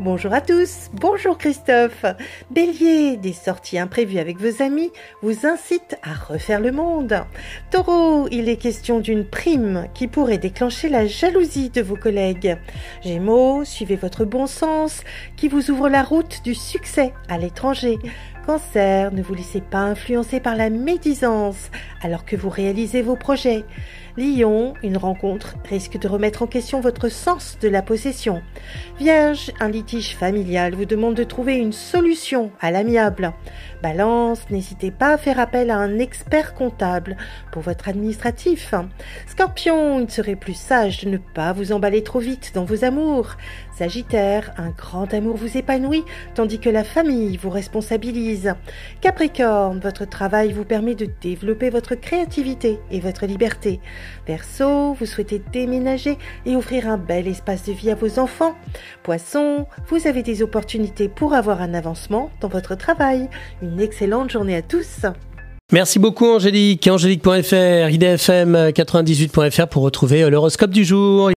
Bonjour à tous, bonjour Christophe. Bélier, des sorties imprévues avec vos amis vous incitent à refaire le monde. Taureau, il est question d'une prime qui pourrait déclencher la jalousie de vos collègues. Gémeaux, suivez votre bon sens qui vous ouvre la route du succès à l'étranger. Cancer, ne vous laissez pas influencer par la médisance alors que vous réalisez vos projets. Lion, une rencontre risque de remettre en question votre sens de la possession. Vierge, un litige familial vous demande de trouver une solution à l'amiable. Balance, n'hésitez pas à faire appel à un expert comptable pour votre administratif. Scorpion, il serait plus sage de ne pas vous emballer trop vite dans vos amours. Sagittaire, un grand amour vous épanouit tandis que la famille vous responsabilise. Capricorne, votre travail vous permet de développer votre créativité et votre liberté. Verseau, vous souhaitez déménager et offrir un bel espace de vie à vos enfants. Poisson, vous avez des opportunités pour avoir un avancement dans votre travail. Excellente journée à tous. Merci beaucoup Angélique. Angélique.fr, idfm98.fr pour retrouver l'horoscope du jour.